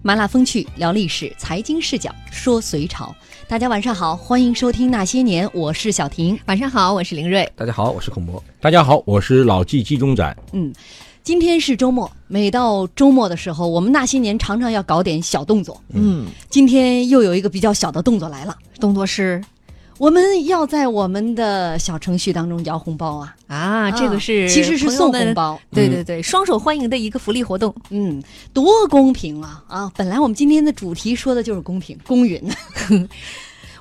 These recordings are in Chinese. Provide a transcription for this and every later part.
麻辣风趣聊历史，财经视角说隋朝。大家晚上好，欢迎收听那些年，我是小婷。晚上好，我是林瑞。大家好，我是孔博。大家好，我是老纪纪中展。嗯，今天是周末，每到周末的时候，我们那些年常常要搞点小动作。嗯，今天又有一个比较小的动作来了，动作是我们要在我们的小程序当中摇红包啊！啊，这个是其实是送红。包，对对对，双手欢迎的一个福利活动。嗯，多公平啊啊！本来我们今天的主题说的就是公平公允。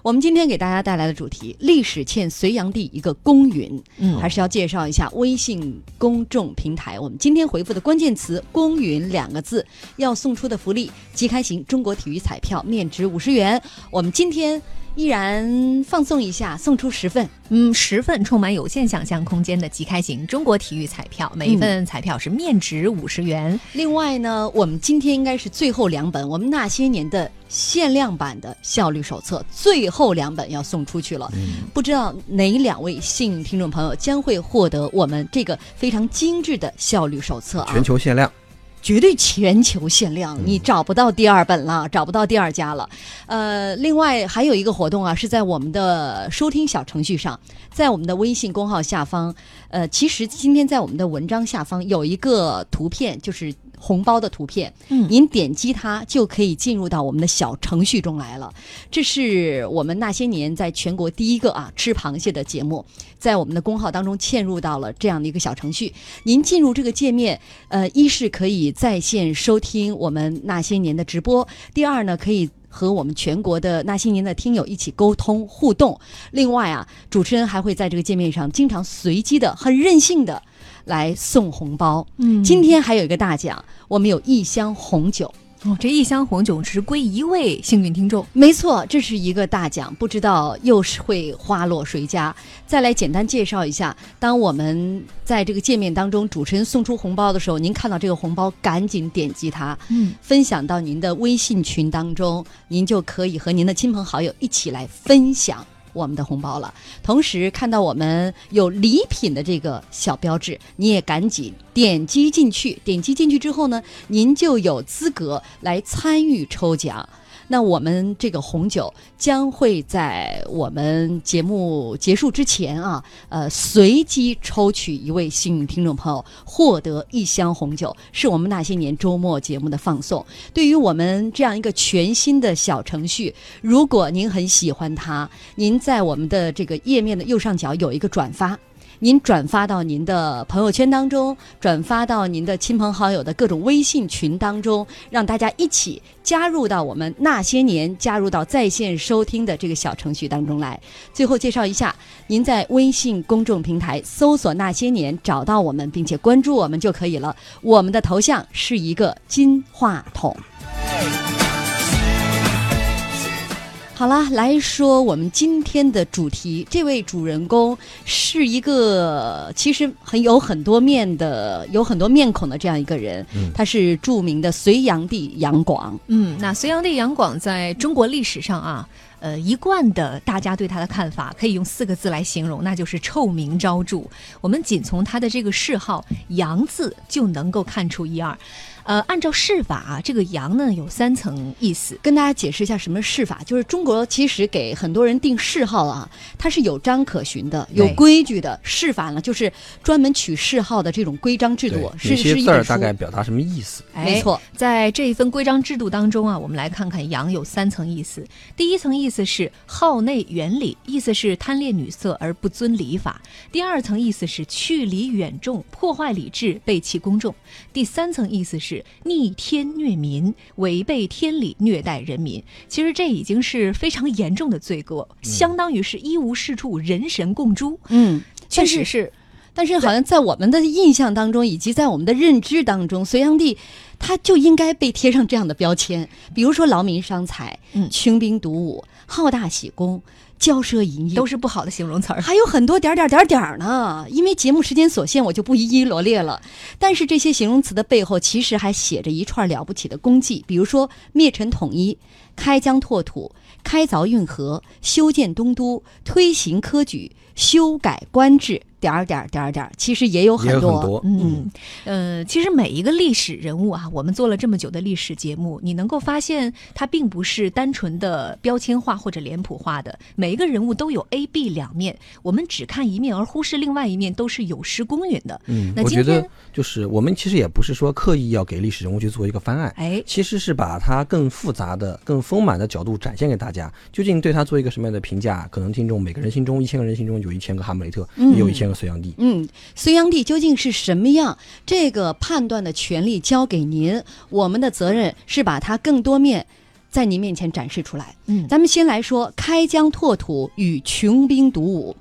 我们今天给大家带来的主题：历史欠隋炀帝一个公允。嗯还是要介绍一下微信公众平台。我们今天回复的关键词“公允”两个字，要送出的福利：即开型中国体育彩票，面值五十元。我们今天依然放送一下，送出十份。嗯，十份充满有限想象空间的即开型中国体育彩票，每一份彩票是面值五十元。另外呢，我们今天应该是最后两本我们那些年的限量版的效率手册，最后两本要送出去了。不知道哪两位幸运听众朋友将会获得我们这个非常精致的效率手册啊！全球限量，绝对全球限量，你找不到第二本了，找不到第二家了。呃，另外还有一个活动啊，是在我们的收听小程序上，在我们的微信公号下方，呃，其实今天在我们的文章下方有一个图片，就是红包的图片，嗯您点击它就可以进入到我们的小程序中来了。这是我们那些年在全国第一个啊吃螃蟹的节目，在我们的公号当中嵌入到了这样的一个小程序。您进入这个界面，呃，一是可以在线收听我们那些年的直播，第二呢可以。和我们全国的那些年的听友一起沟通互动。另外啊，主持人还会在这个界面上经常随机的、很任性的来送红包。嗯今天还有一个大奖，我们有一箱红酒。哦，这一箱红酒只归一位幸运听众。没错，这是一个大奖，不知道又是会花落谁家。再来简单介绍一下，当我们在这个界面当中，主持人送出红包的时候，您看到这个红包，赶紧点击它，嗯，分享到您的微信群当中，您就可以和您的亲朋好友一起来分享。我们的红包了，同时看到我们有礼品的这个小标志，你也赶紧点击进去。点击进去之后呢，您就有资格来参与抽奖。那我们这个红酒将会在我们节目结束之前啊，呃，随机抽取一位幸运听众朋友，获得一箱红酒，是我们那些年周末节目的放送。对于我们这样一个全新的小程序，如果您很喜欢它，您在我们的这个页面的右上角有一个转发。您转发到您的朋友圈当中，转发到您的亲朋好友的各种微信群当中，让大家一起加入到我们那些年，加入到在线收听的这个小程序当中来。最后介绍一下，您在微信公众平台搜索“那些年”，找到我们并且关注我们就可以了。我们的头像是一个金话筒。好了，来说我们今天的主题。这位主人公是一个其实很有很多面的、有很多面孔的这样一个人。他是著名的隋炀帝杨广。嗯，那隋炀帝杨广在中国历史上啊，呃，一贯的大家对他的看法可以用四个字来形容，那就是臭名昭著。我们仅从他的这个谥号“杨”字就能够看出一二。呃，按照谥法啊，这个“羊”呢有三层意思。跟大家解释一下什么谥法，就是中国其实给很多人定谥号啊，它是有章可循的，有规矩的。谥法呢，就是专门取谥号的这种规章制度对，是哪些字儿是一本大概表达什么意思？没错，在这一份规章制度当中啊，我们来看看“阳”有三层意思。第一层意思是好内远礼，意思是贪恋女色而不遵礼法；第二层意思是去礼远众，破坏礼制，背弃公众；第三层意思是逆天虐民，违背天理，虐待人民。其实这已经是非常严重的罪过，相当于是一无是处，人神共诛。嗯，确实是但是好像在我们的印象当中，以及在我们的认知当中，隋炀帝他就应该被贴上这样的标签，比如说劳民伤财、嗯穷兵黩武、好大喜功、骄奢淫逸，都是不好的形容词儿。还有很多点儿点儿点儿点儿呢。因为节目时间所限，我就不一一罗列了。但是这些形容词的背后，其实还写着一串了不起的功绩，比如说灭陈统一、开疆拓土、开凿运河、修建东都、推行科举、修改官制、点儿点儿点儿点儿，其实也有很多。很多，嗯，呃，其实每一个历史人物啊，我们做了这么久的历史节目，你能够发现它并不是单纯的标签化或者脸谱化的，每一个人物都有 A、B 两面，我们只看一面而忽视另外一面，都是有失公允的。嗯，那今我觉得天，就是我们其实也不是说刻意要给历史人物去做一个翻案，哎，其实是把它更复杂的、更丰满的角度展现给大家。究竟对他做一个什么样的评价？可能听众每个人心中，一千个人心中有一千个哈姆雷特，嗯也有一千个隋炀帝。嗯，隋炀帝究竟是什么样？这个判断的权利交给您，我们的责任是把它更多面在您面前展示出来。嗯，咱们先来说开疆拓土与穷兵黩武。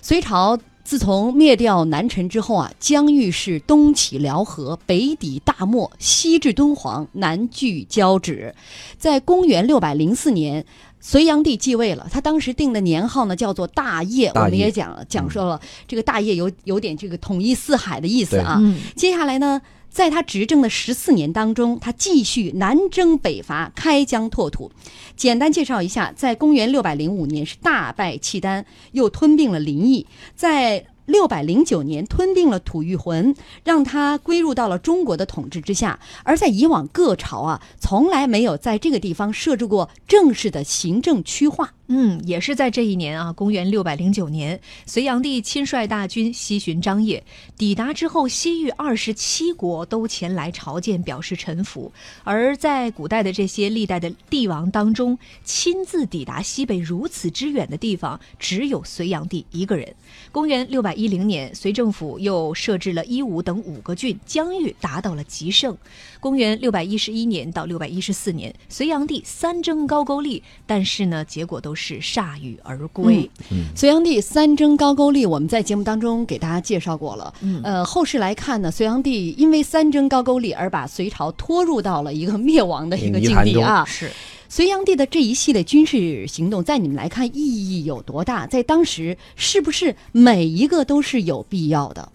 隋朝自从灭掉南陈之后啊，疆域是东起辽河，北抵大漠，西至敦煌，南据交趾。在公元六百零四年。隋炀帝继位了，他当时定的年号呢叫做大业，大业我们也讲了讲说了，这个大业有有点这个统一四海的意思啊。嗯，接下来呢，在他执政的十四年当中，他继续南征北伐，开疆拓土。简单介绍一下，在公元六百零五年是大败契丹，又吞并了临邑，在六百零九年吞并了吐谷浑，让他归入到了中国的统治之下。而在以往各朝啊，从来没有在这个地方设置过正式的行政区划。嗯，也是在这一年啊，公元六百零九年，隋炀帝亲率大军西巡张掖，抵达之后，西域二十七国都前来朝见，表示臣服。而在古代的这些历代的帝王当中，亲自抵达西北如此之远的地方，只有隋炀帝一个人。公元六百一零年，隋政府又设置了伊吾等五个郡，疆域达到了极盛。公元六百一十一年到六百一十四年，隋炀帝三征高句丽，但是呢，结果都是铩羽而归。隋炀帝三征高句丽，我们在节目当中给大家介绍过了。嗯呃，后世来看呢，隋炀帝因为三征高句丽而把隋朝拖入到了一个灭亡的一个境地啊。是，隋炀帝的这一系列军事行动，在你们来看意义有多大？在当时是不是每一个都是有必要的？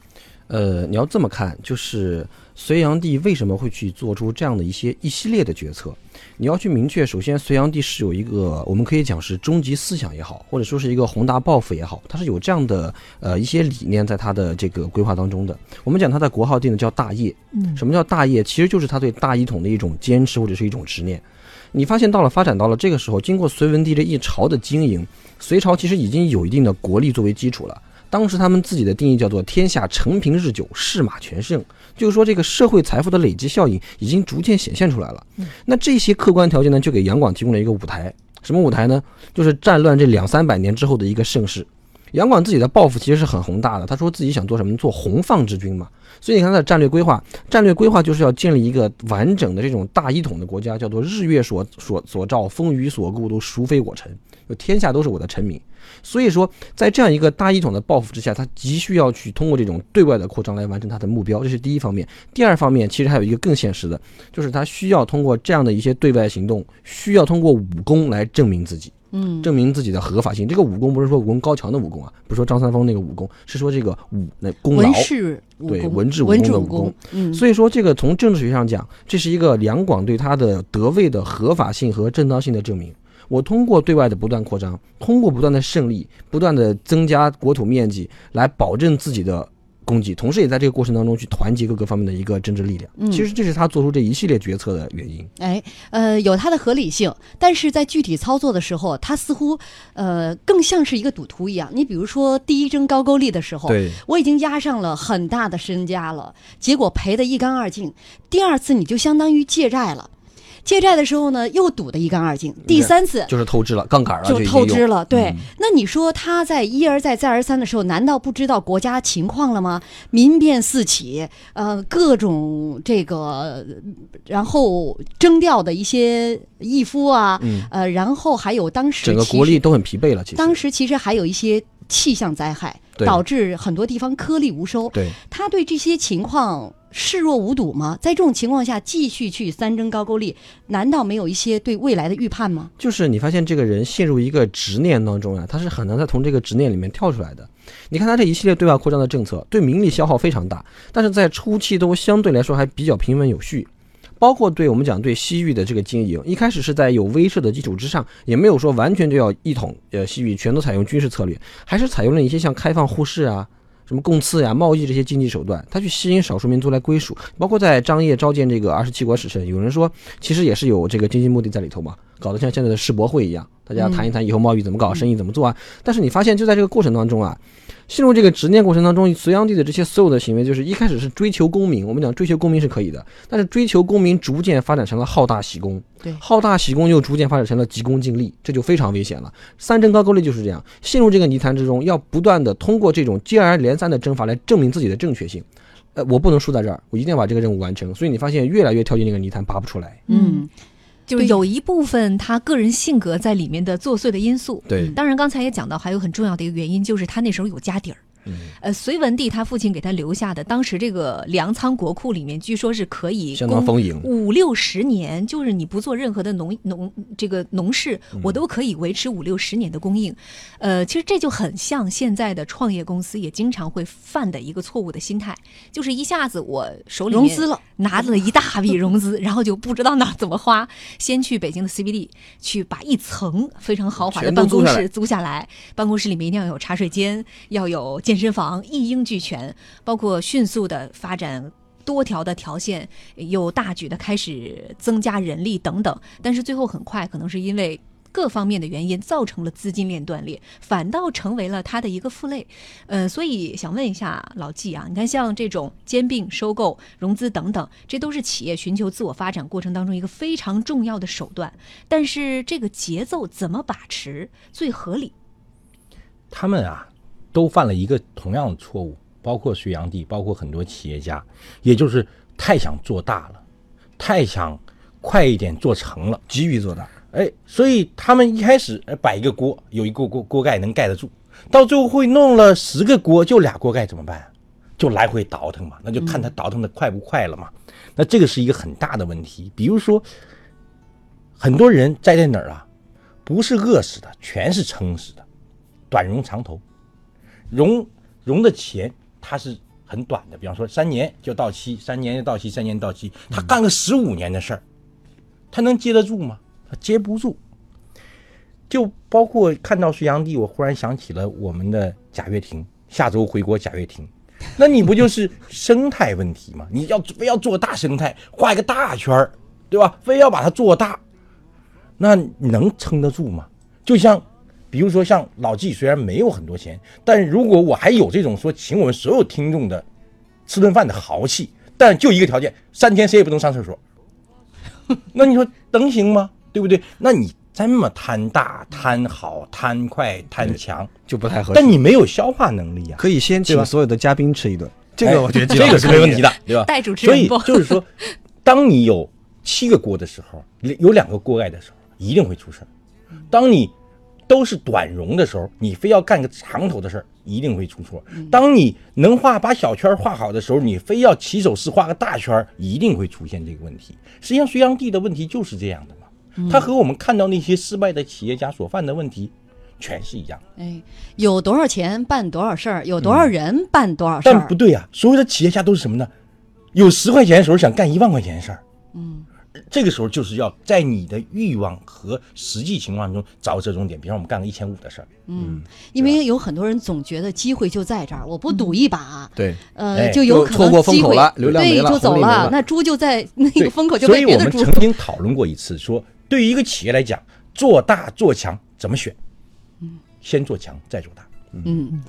呃，你要这么看，就是隋炀帝为什么会去做出这样的一些一系列的决策？你要去明确，首先隋炀帝是有一个，我们可以讲是终极思想也好，或者说是一个宏大抱负也好，他是有这样的呃一些理念在他的这个规划当中的。我们讲他的国号定的叫大业，嗯什么叫大业？其实就是他对大一统的一种坚持或者是一种执念。你发现到了发展到了这个时候，经过隋文帝这一朝的经营，隋朝其实已经有一定的国力作为基础了。当时他们自己的定义叫做“天下承平日久，士马全盛”，就是说这个社会财富的累积效应已经逐渐显现出来了。那这些客观条件呢，就给杨广提供了一个舞台。什么舞台呢？就是战乱这两三百年之后的一个盛世。杨广自己的抱负其实是很宏大的，他说自己想做什么？做洪放之君嘛。所以你看他的战略规划，战略规划就是要建立一个完整的这种大一统的国家，叫做日月所所所照，风雨所顾，都孰非我臣，就天下都是我的臣民。所以说，在这样一个大一统的抱负之下，他急需要去通过这种对外的扩张来完成他的目标，这是第一方面。第二方面，其实还有一个更现实的，就是他需要通过这样的一些对外行动，需要通过武功来证明自己。嗯，证明自己的合法性。这个武功不是说武功高强的武功啊，不是说张三丰那个武功，是说这个武那功劳文。士武对功，文治武文治武功的武功。嗯，所以说，这个从政治学上讲，这是一个两广对他的德位的合法性和正当性的证明。我通过对外的不断扩张，通过不断的胜利，不断的增加国土面积，来保证自己的功绩，同时也在这个过程当中去团结各个方面的一个政治力量。嗯其实这是他做出这一系列决策的原因。哎，呃，有它的合理性，但是在具体操作的时候，他似乎呃更像是一个赌徒一样。你比如说第一征高句丽的时候，对，我已经压上了很大的身家了，结果赔得一干二净。第二次你就相当于借债了，借债的时候呢又赌得一干二净。第三次就是透支了，杠杆了，就透支了。对，嗯那你说他在一而再再而三的时候，难道不知道国家情况了吗？民变四起，呃，各种这个，然后征调的一些义夫啊，嗯呃，然后还有当时整个国力都很疲惫了。其实当时其实还有一些气象灾害，对导致很多地方颗粒无收。对，他对这些情况视若无睹吗？在这种情况下继续去三征高句丽，难道没有一些对未来的预判吗？就是你发现这个人陷入一个执念当中啊，他是很难再从这个执念里面跳出来的。你看他这一系列对外扩张的政策，对民力消耗非常大，但是在初期都相对来说还比较平稳有序。包括对我们讲对西域的这个经营，一开始是在有威慑的基础之上，也没有说完全就要一统呃西域，全都采用军事策略，还是采用了一些像开放互市啊，什么贡赐呀、贸易这些经济手段，他去吸引少数民族来归属。包括在张掖召见这个二十七国使臣，有人说其实也是有这个经济目的在里头嘛，搞得像现在的世博会一样，大家谈一谈以后贸易怎么搞，生意怎么做啊。但是你发现就在这个过程当中啊。陷入这个执念过程当中，隋炀帝的这些所有的行为，就是一开始是追求功名。我们讲追求功名是可以的，但是追求功名逐渐发展成了好大喜功，对，好大喜功又逐渐发展成了急功近利，这就非常危险了。三征高句丽就是这样，陷入这个泥潭之中，要不断的通过这种接二连三的征伐来证明自己的正确性。呃，我不能输在这儿，我一定要把这个任务完成。所以你发现越来越跳进那个泥潭，拔不出来。嗯。就是有一部分他个人性格在里面的作祟的因素。对，当然刚才也讲到，还有很重要的一个原因，就是他那时候有家底儿。呃，隋文帝他父亲给他留下的，当时这个粮仓国库里面，据说是可以相当丰盈，五六十年，就是你不做任何的农农这个农事，我都可以维持五六十年的供应。呃，其实这就很像现在的创业公司也经常会犯的一个错误的心态，就是一下子我手里融资了，拿了一大笔融资，然后就不知道哪怎么花，先去北京的 CBD 去把一层非常豪华的办公室租下来，办公室里面一定要有茶水间，要有健。健身房一应俱全，包括迅速的发展多条的条线，又大举的开始增加人力等等。但是最后很快，可能是因为各方面的原因，造成了资金链断裂，反倒成为了他的一个负累。呃，所以想问一下老季啊，你看像这种兼并、收购、融资等等，这都是企业寻求自我发展过程当中一个非常重要的手段。但是这个节奏怎么把持最合理？他们啊。都犯了一个同样的错误，包括隋炀帝，包括很多企业家，也就是太想做大了，太想快一点做成了，急于做大。哎，所以他们一开始摆一个锅，有一个锅锅盖能盖得住，到最后会弄了十个锅，就俩锅盖怎么办？就来回倒腾嘛，那就看他倒腾的快不快了嘛。那这个是一个很大的问题。比如说，很多人栽在哪儿啊？不是饿死的，全是撑死的，短绒长投。融融的钱，它是很短的，比方说三年就到期，三年就到期，三年到期。他干个十五年的事儿，他能接得住吗？他接不住。就包括看到隋炀帝，我忽然想起了我们的贾跃亭，下周回国贾跃亭，那你不就是生态问题吗？你要非要做大生态，画一个大圈儿，对吧？非要把它做大，那能撑得住吗？就像。比如说像老纪，虽然没有很多钱，但如果我还有这种说请我们所有听众的吃顿饭的豪气，但就一个条件，三天谁也不能上厕所。那你说能行吗？对不对？那你这么贪大、贪好、贪快、贪强，就不太合适。但你没有消化能力啊！可以先请所有的嘉宾吃一顿，这个我觉得这个是没问题的，对吧？带主持人。所以就是说，当你有七个锅的时候，有两个锅盖的时候，一定会出事当你都是短融的时候，你非要干个长头的事儿，一定会出错。当你能画把小圈画好的时候，你非要起手式画个大圈，一定会出现这个问题。实际上，隋炀帝的问题就是这样的嘛。他和我们看到那些失败的企业家所犯的问题，全是一样。哎，有多少钱办多少事儿，有多少人办多少事儿。但不对呀，所有的企业家都是什么呢？有十块钱的时候想干一万块钱的事儿。嗯。这个时候就是要在你的欲望和实际情况中找折中点，比方我们干个一千五的事儿。嗯，因为有很多人总觉得机会就在这儿，我不赌一把，对，呃，就有可能错过风口了，流量没了，就走了。那猪就在那个风口就被别的猪。所以我们曾经讨论过一次，说对于一个企业来讲，做大做强怎么选？嗯，先做强再做大。嗯。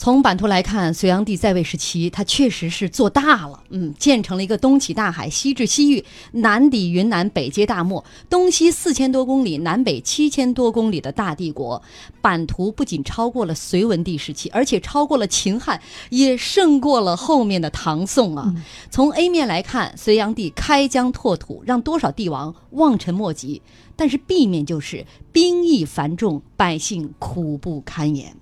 从版图来看，隋炀帝在位时期，他确实是做大了，嗯，建成了一个东起大海、西至西域、南抵云南、北接大漠，东西四千多公里、南北七千多公里的大帝国。版图不仅超过了隋文帝时期，而且超过了秦汉，也胜过了后面的唐宋啊。从 A 面来看，隋炀帝开疆拓土，让多少帝王望尘莫及；但是 B 面就是兵役繁重，百姓苦不堪言。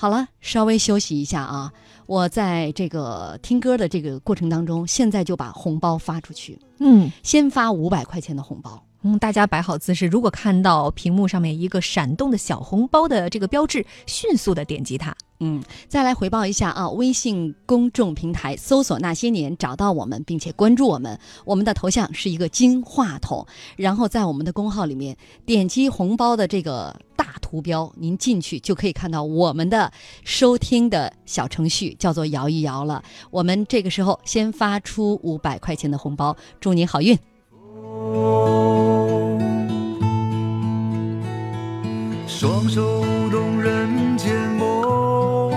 好了，稍微休息一下啊！我在这个听歌的这个过程当中，现在就把红包发出去。嗯，先发五百块钱的红包，嗯，大家摆好姿势。如果看到屏幕上面一个闪动的小红包的这个标志，迅速的点击它。嗯，再来回报一下啊！微信公众平台搜索“那些年”，找到我们，并且关注我们。我们的头像是一个金话筒，然后在我们的公号里面点击红包的这个大图标，您进去就可以看到我们的收听的小程序，叫做“摇一摇”了。我们这个时候先发出五百块钱的红包，祝您好运。双手动人间梦。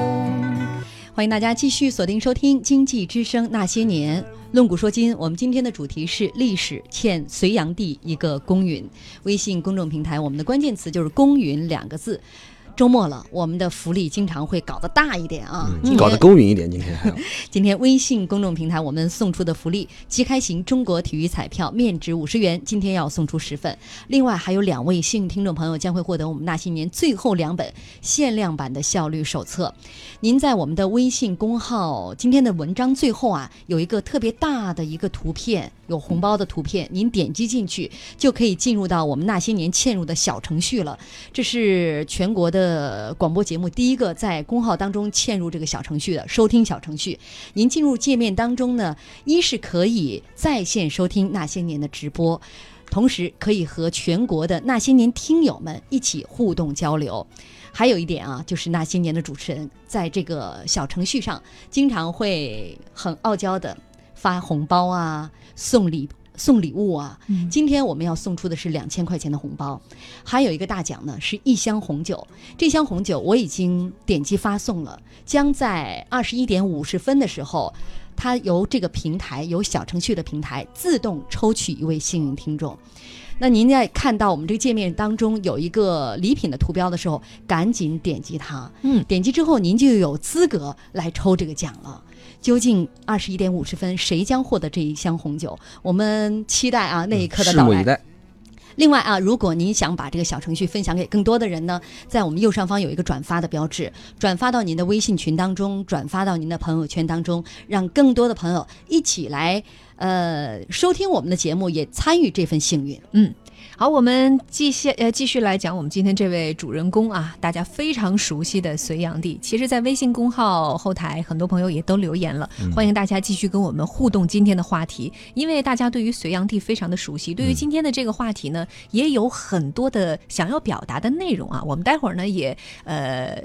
欢迎大家继续锁定收听《经济之声那些年》，论古说今。我们今天的主题是历史欠隋炀帝一个公允。微信公众平台，我们的关键词就是“公允”两个字。周末了，我们的福利经常会搞得大一点啊，搞得公允一点。今天，今天微信公众平台我们送出的福利：即开型中国体育彩票面值五十元，今天要送出十份。另外还有两位幸运听众朋友将会获得我们那些年最后两本限量版的效率手册。您在我们的微信公号今天的文章最后啊，有一个特别大的一个图片，有红包的图片，您点击进去就可以进入到我们那些年嵌入的小程序了。这是全国的。广播节目，第一个在公号当中嵌入这个小程序的收听小程序，您进入界面当中呢，一是可以在线收听那些年的直播，同时可以和全国的那些年听友们一起互动交流。还有一点啊，就是那些年的主持人在这个小程序上经常会很傲娇的发红包啊，送礼。送礼物啊！今天我们要送出的是两千块钱的红包，还有一个大奖呢，是一箱红酒。这箱红酒我已经点击发送了，将在二十一点五十分的时候，它由这个平台，由小程序的平台自动抽取一位幸运听众。那您在看到我们这个界面当中有一个礼品的图标的时候，赶紧点击它。嗯，点击之后您就有资格来抽这个奖了。究竟二十一点五十分，谁将获得这一箱红酒？我们期待啊那一刻的到来。另外啊，如果您想把这个小程序分享给更多的人呢，在我们右上方有一个转发的标志，转发到您的微信群当中，转发到您的朋友圈当中，让更多的朋友一起来呃收听我们的节目，也参与这份幸运。嗯。好，我们继续呃继续来讲我们今天这位主人公啊，大家非常熟悉的隋炀帝。其实，在微信公号后台，很多朋友也都留言了，欢迎大家继续跟我们互动今天的话题。因为大家对于隋炀帝非常的熟悉，对于今天的这个话题呢，也有很多的想要表达的内容啊。我们待会儿呢也呃。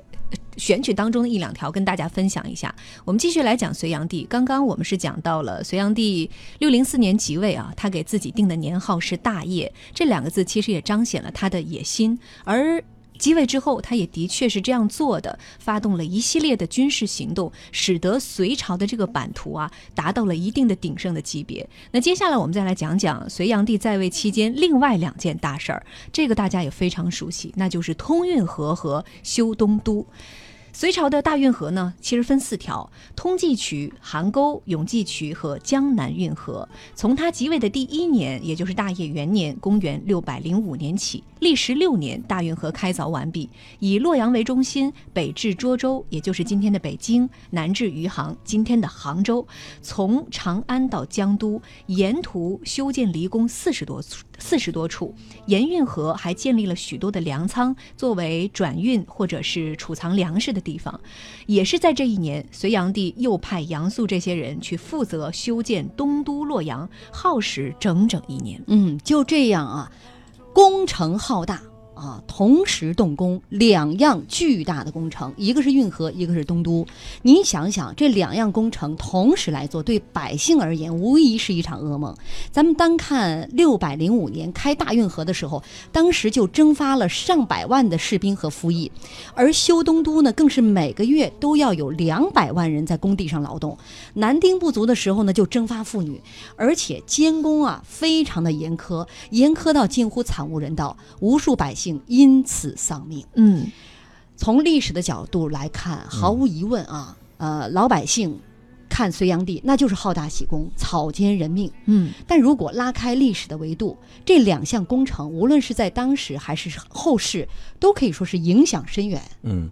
选取当中的一两条跟大家分享一下。我们继续来讲隋炀帝。刚刚我们是讲到了隋炀帝六零四年即位啊，他给自己定的年号是大业，这两个字其实也彰显了他的野心。而继位之后，他也的确是这样做的，发动了一系列的军事行动，使得隋朝的这个版图啊达到了一定的鼎盛的级别。那接下来我们再来讲讲隋炀帝在位期间另外两件大事儿，这个大家也非常熟悉，那就是通运河和修东都。隋朝的大运河呢，其实分四条：通济渠、邗沟、永济渠和江南运河。从他即位的第一年，也就是大业元年（公元六百零五年）起，历时六年，大运河开凿完毕。以洛阳为中心，北至涿州，也就是今天的北京；南至余杭，今天的杭州。从长安到江都，沿途修建离宫四十多处四十多处。盐运河还建立了许多的粮仓，作为转运或者是储藏粮食的。地方，也是在这一年，隋炀帝又派杨素这些人去负责修建东都洛阳，耗时整整一年。嗯，就这样啊，工程浩大。啊，同时动工两样巨大的工程，一个是运河，一个是东都。您想想，这两样工程同时来做，对百姓而言无疑是一场噩梦。咱们单看六百零五年开大运河的时候，当时就征发了上百万的士兵和服役，而修东都呢，更是每个月都要有两百万人在工地上劳动。男丁不足的时候呢，就征发妇女，而且监工啊非常的严苛，严苛到近乎惨无人道，无数百姓。因此丧命。嗯，从历史的角度来看，毫无疑问啊，呃，老百姓看隋炀帝那就是好大喜功、草菅人命。嗯，但如果拉开历史的维度，这两项工程无论是在当时还是后世，都可以说是影响深远。嗯，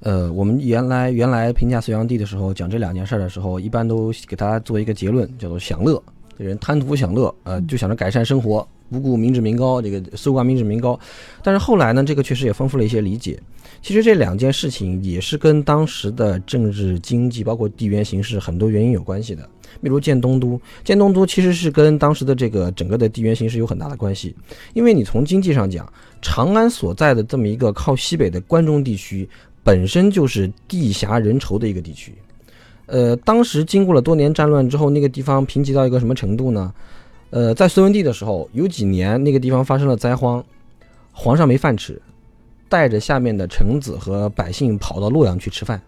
呃，我们原来原来评价隋炀帝的时候，讲这两件事的时候，一般都给大家做一个结论，叫做享乐。这人贪图享乐，呃，就想着改善生活。不顾民脂民膏，这个搜刮民脂民膏。但是后来呢，这个确实也丰富了一些理解。其实这两件事情也是跟当时的政治、经济，包括地缘形势很多原因有关系的。比如建东都，建东都其实是跟当时的这个整个的地缘形势有很大的关系。因为你从经济上讲，长安所在的这么一个靠西北的关中地区，本身就是地狭人稠的一个地区。呃，当时经过了多年战乱之后，那个地方贫瘠到一个什么程度呢？呃，在隋文帝的时候，有几年那个地方发生了灾荒，皇上没饭吃。带着下面的臣子和百姓跑到洛阳去吃饭。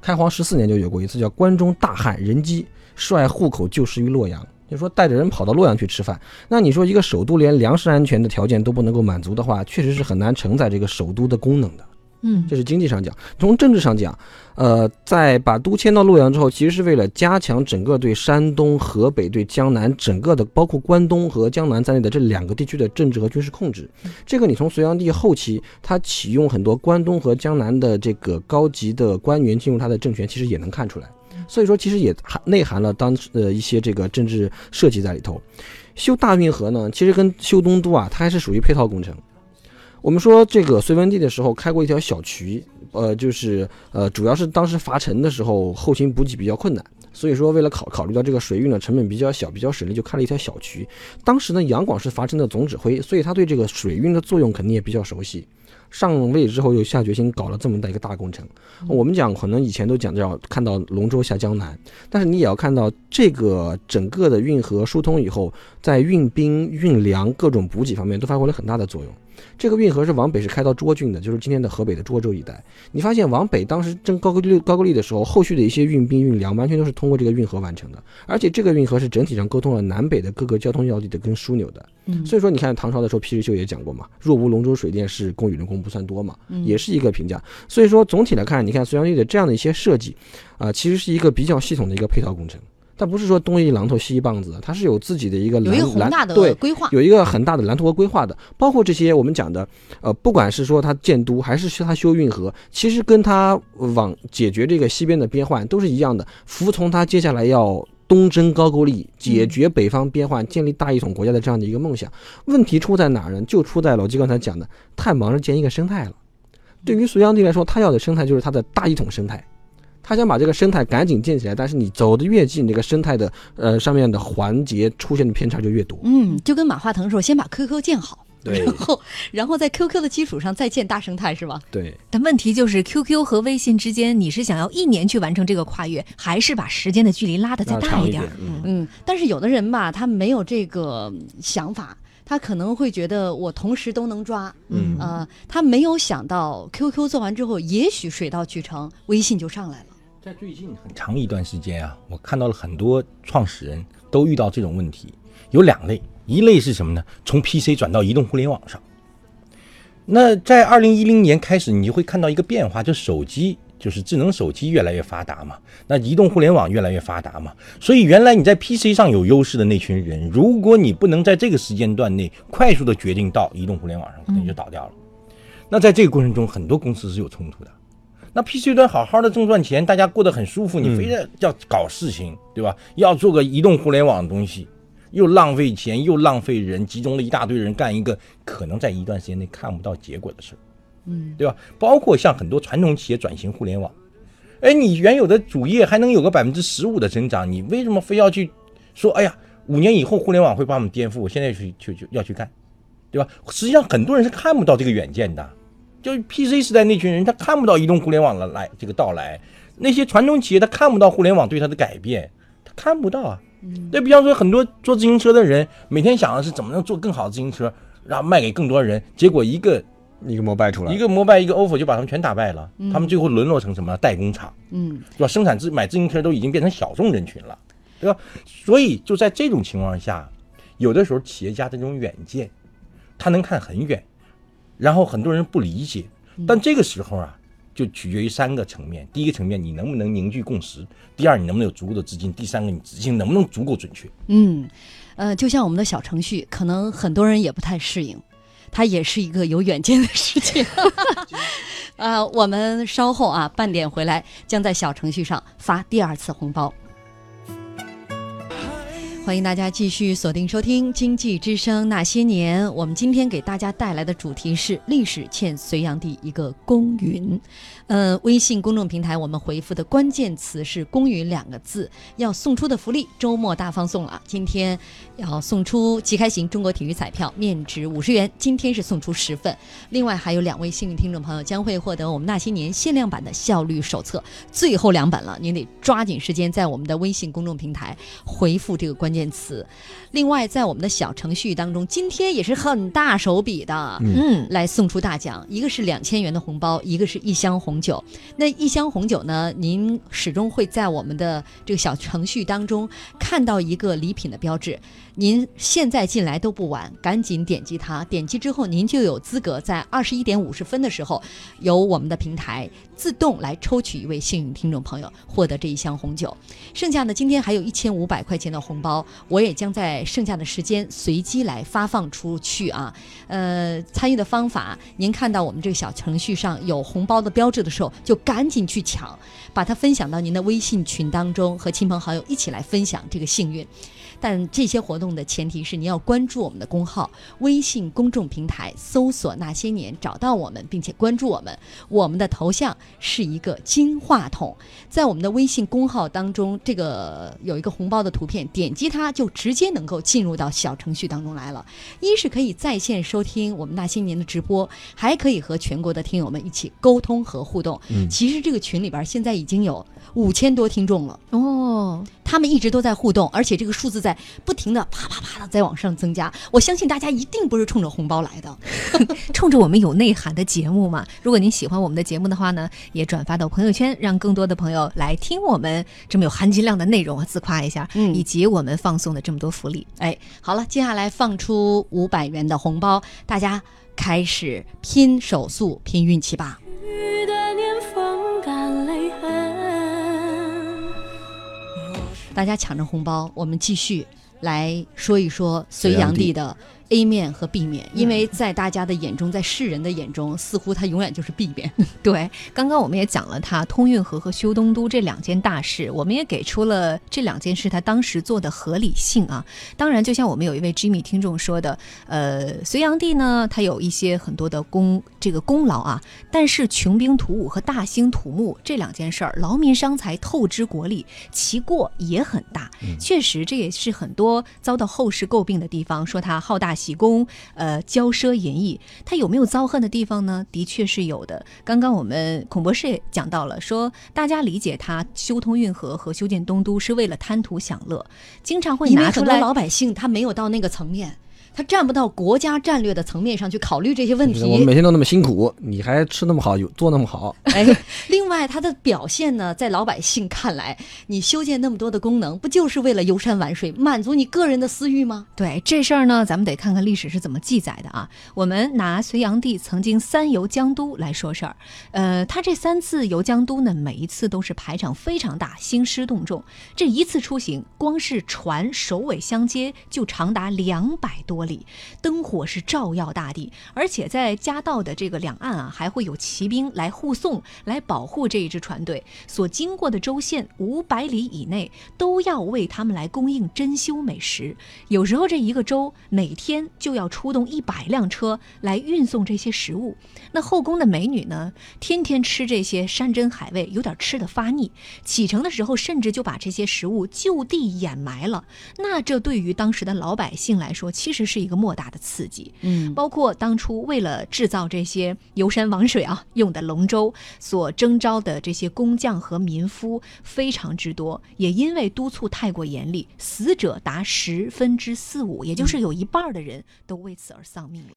开皇十四年就有过一次，叫关中大旱人饥，率户口就食于洛阳。就说带着人跑到洛阳去吃饭，那你说一个首都连粮食安全的条件都不能够满足的话，确实是很难承载这个首都的功能的。嗯，这是经济上讲，从政治上讲，呃，在把都迁到洛阳之后，其实是为了加强整个对山东、河北、对江南整个的，包括关东和江南在内的这两个地区的政治和军事控制。这个你从隋炀帝后期他启用很多关东和江南的这个高级的官员进入他的政权，其实也能看出来。所以说，其实也含内含了当时的一些这个政治设计在里头。修大运河呢，其实跟修东都啊，它还是属于配套工程。我们说这个隋文帝的时候开过一条小渠，呃，就是呃，主要是当时伐陈的时候后勤补给比较困难，所以说为了考考虑到这个水运的成本比较小，比较省力，就开了一条小渠。当时呢，杨广是伐陈的总指挥，所以他对这个水运的作用肯定也比较熟悉。上位之后又下决心搞了这么大一个大工程。我们讲可能以前都讲叫看到龙舟下江南，但是你也要看到这个整个的运河疏通以后，在运兵、运粮各种补给方面都发挥了很大的作用。这个运河是往北是开到涿郡的，就是今天的河北的涿州一带。你发现往北当时征高句丽高句丽的时候，后续的一些运兵运粮完全都是通过这个运河完成的，而且这个运河是整体上沟通了南北的各个交通要地的跟枢纽的。嗯所以说你看唐朝的时候，皮日休也讲过嘛，若无龙舟水电是供与人工不算多嘛，也是一个评价。所以说总体来看，你看隋炀帝的这样的一些设计，啊、其实是一个比较系统的一个配套工程。它不是说东一榔头西一棒子，它是有自己的一个有一个宏大的对规划。有一个很大的蓝图和规划的，包括这些我们讲的，呃，不管是说他建都还是说他修运河，其实跟他往解决这个西边的边患都是一样的，服从他接下来要东征高句丽，解决北方边患，建立大一统国家的这样的一个梦想。问题出在哪儿呢？就出在老季刚才讲的，太忙着建一个生态了。对于隋炀帝来说，他要的生态就是他的大一统生态。他想把这个生态赶紧建起来，但是你走的越近，这个生态的呃上面的环节出现的偏差就越多。嗯，就跟马化腾说，先把 QQ 建好，对然后然后在 QQ 的基础上再建大生态，是吧？对，但问题就是，QQ 和微信之间，你是想要一年去完成这个跨越，还是把时间的距离拉得再大一点一点？嗯嗯，但是有的人吧，他没有这个想法，他可能会觉得我同时都能抓，嗯呃，他没有想到 QQ 做完之后，也许水到渠成，微信就上来了。在最近很长一段时间啊，我看到了很多创始人都遇到这种问题，有两类，一类是什么呢？从 PC 转到移动互联网上。那在二零一零年开始，你就会看到一个变化，就手机就是智能手机越来越发达嘛，那移动互联网越来越发达嘛，所以原来你在 PC 上有优势的那群人，如果你不能在这个时间段内快速的决定到移动互联网上，可能就倒掉了。那在这个过程中，很多公司是有冲突的。那 PC 端好好的挣赚钱，大家过得很舒服，你非得要搞事情，对吧？要做个移动互联网的东西，又浪费钱，又浪费人，集中了一大堆人干一个可能在一段时间内看不到结果的事儿，嗯，对吧？包括像很多传统企业转型互联网，哎，你原有的主业还能有个百分之十五的增长，你为什么非要去说，哎呀，五年以后互联网会把我们颠覆，我现在去去去要去干，对吧？实际上很多人是看不到这个远见的。就 PC 时代那群人，他看不到移动互联网的来这个到来，那些传统企业他看不到互联网对他的改变，他看不到啊。对比方说，很多做自行车的人，每天想的是怎么能做更好的自行车，然后卖给更多人，结果一个一个摩拜出来，一个摩拜一个 ofo 就把他们全打败了，他们最后沦落成什么代工厂，嗯是吧？生产自买自行车都已经变成小众人群了，对吧？所以就在这种情况下，有的时候企业家的这种远见，他能看很远，然后很多人不理解，但这个时候啊，就取决于三个层面：第一个层面，你能不能凝聚共识；第二，你能不能有足够的资金；第三个，你执行能不能足够准确。嗯，呃，就像我们的小程序，可能很多人也不太适应，它也是一个有远见的事情。啊，我们稍后啊半点回来，将在小程序上发第二次红包。欢迎大家继续锁定收听《经济之声那些年》。我们今天给大家带来的主题是历史欠隋炀帝一个公允。呃，微信公众平台我们回复的关键词是“公允”两个字。要送出的福利，周末大放送了。今天要送出即开型中国体育彩票，面值五十元。今天是送出十份。另外还有两位幸运听众朋友将会获得我们那些年限量版的效率手册，最后两本了，您得抓紧时间在我们的微信公众平台回复这个关键词。另外，在我们的小程序当中，今天也是很大手笔的，嗯，来送出大奖，一个是两千元的红包，一个是一箱红酒。那一箱红酒呢，您始终会在我们的这个小程序当中看到一个礼品的标志。您现在进来都不晚，赶紧点击它，点击之后您就有资格在二十一点五十分的时候，由我们的平台自动来抽取一位幸运听众朋友，获得这一箱红酒。剩下的今天还有一千五百块钱的红包，我也将在剩下的时间随机来发放出去啊。呃，参与的方法，您看到我们这个小程序上有红包的标志的时候，就赶紧去抢，把它分享到您的微信群当中，和亲朋好友一起来分享这个幸运。但这些活动的前提是你要关注我们的公号，微信公众平台搜索“那些年”，找到我们，并且关注我们。我们的头像是一个金话筒，在我们的微信公号当中，这个有一个红包的图片，点击它就直接能够进入到小程序当中来了。一是可以在线收听我们那些年的直播，还可以和全国的听友们一起沟通和互动。嗯其实这个群里边现在已经有五千多听众了。哦，他们一直都在互动，而且这个数字在不停的啪啪啪的在往上增加。我相信大家一定不是冲着红包来的。冲着我们有内涵的节目嘛。如果您喜欢我们的节目的话呢，也转发到朋友圈，让更多的朋友来听我们这么有含金量的内容啊，自夸一下，嗯以及我们放送的这么多福利。哎，好了，接下来放出五百元的红包，大家开始拼手速、拼运气吧。大家抢着红包，我们继续来说一说隋炀帝的 A 面和 B 面，因为在大家的眼中，在世人的眼中，似乎他永远就是 B 面。对，刚刚我们也讲了他通运河和修东都这两件大事，我们也给出了这两件事他当时做的合理性啊。当然，就像我们有一位 Jimmy 听众说的，呃，隋炀帝呢，他有一些很多的功这个功劳啊，但是穷兵黩武和大兴土木这两件事儿，劳民伤财、透支国力，其过也很大。确实，这也是很多遭到后世诟病的地方，说他好大喜功，呃，骄奢淫逸。他有没有遭恨的地方呢？的确是有的。刚刚我们孔博士也讲到了，说大家理解他修通运河和修建东都是为了贪图享乐，经常会拿出来。老百姓他没有到那个层面，他站不到国家战略的层面上去考虑这些问题。我们每天都那么辛苦，你还吃那么好，有做那么好，哎，另外，他的表现呢，在老百姓看来，你修建那么多的功能，不就是为了游山玩水，满足你个人的私欲吗？对这事儿呢，咱们得看看历史是怎么记载的啊。我们拿隋炀帝曾经三游江都来说事儿，呃，他这三次游江都呢，每一次都是排场非常大，兴师动众。这一次出行，光是船首尾相接就长达两百多里，灯火是照耀大地，而且在夹道的这个两岸啊，还会有骑兵来护送，来保护这一支船队。所经过的州县五百里以内，都要为他们来供应珍馐美食。有时候这一个州每天就要出动一百辆车来运送这些食物。那后宫的美女呢，天天吃这些山珍海味，有点吃的发腻。启程的时候，甚至就把这些食物就地掩埋了。那这对于当时的老百姓来说，其实是一个莫大的刺激。嗯，包括当初为了制造这些游山玩水啊用的龙舟，所征召的这些工匠和民夫非常之多，也因为督促太过严厉，死者达十分之四五，也就是有一半的人都为此而丧命了。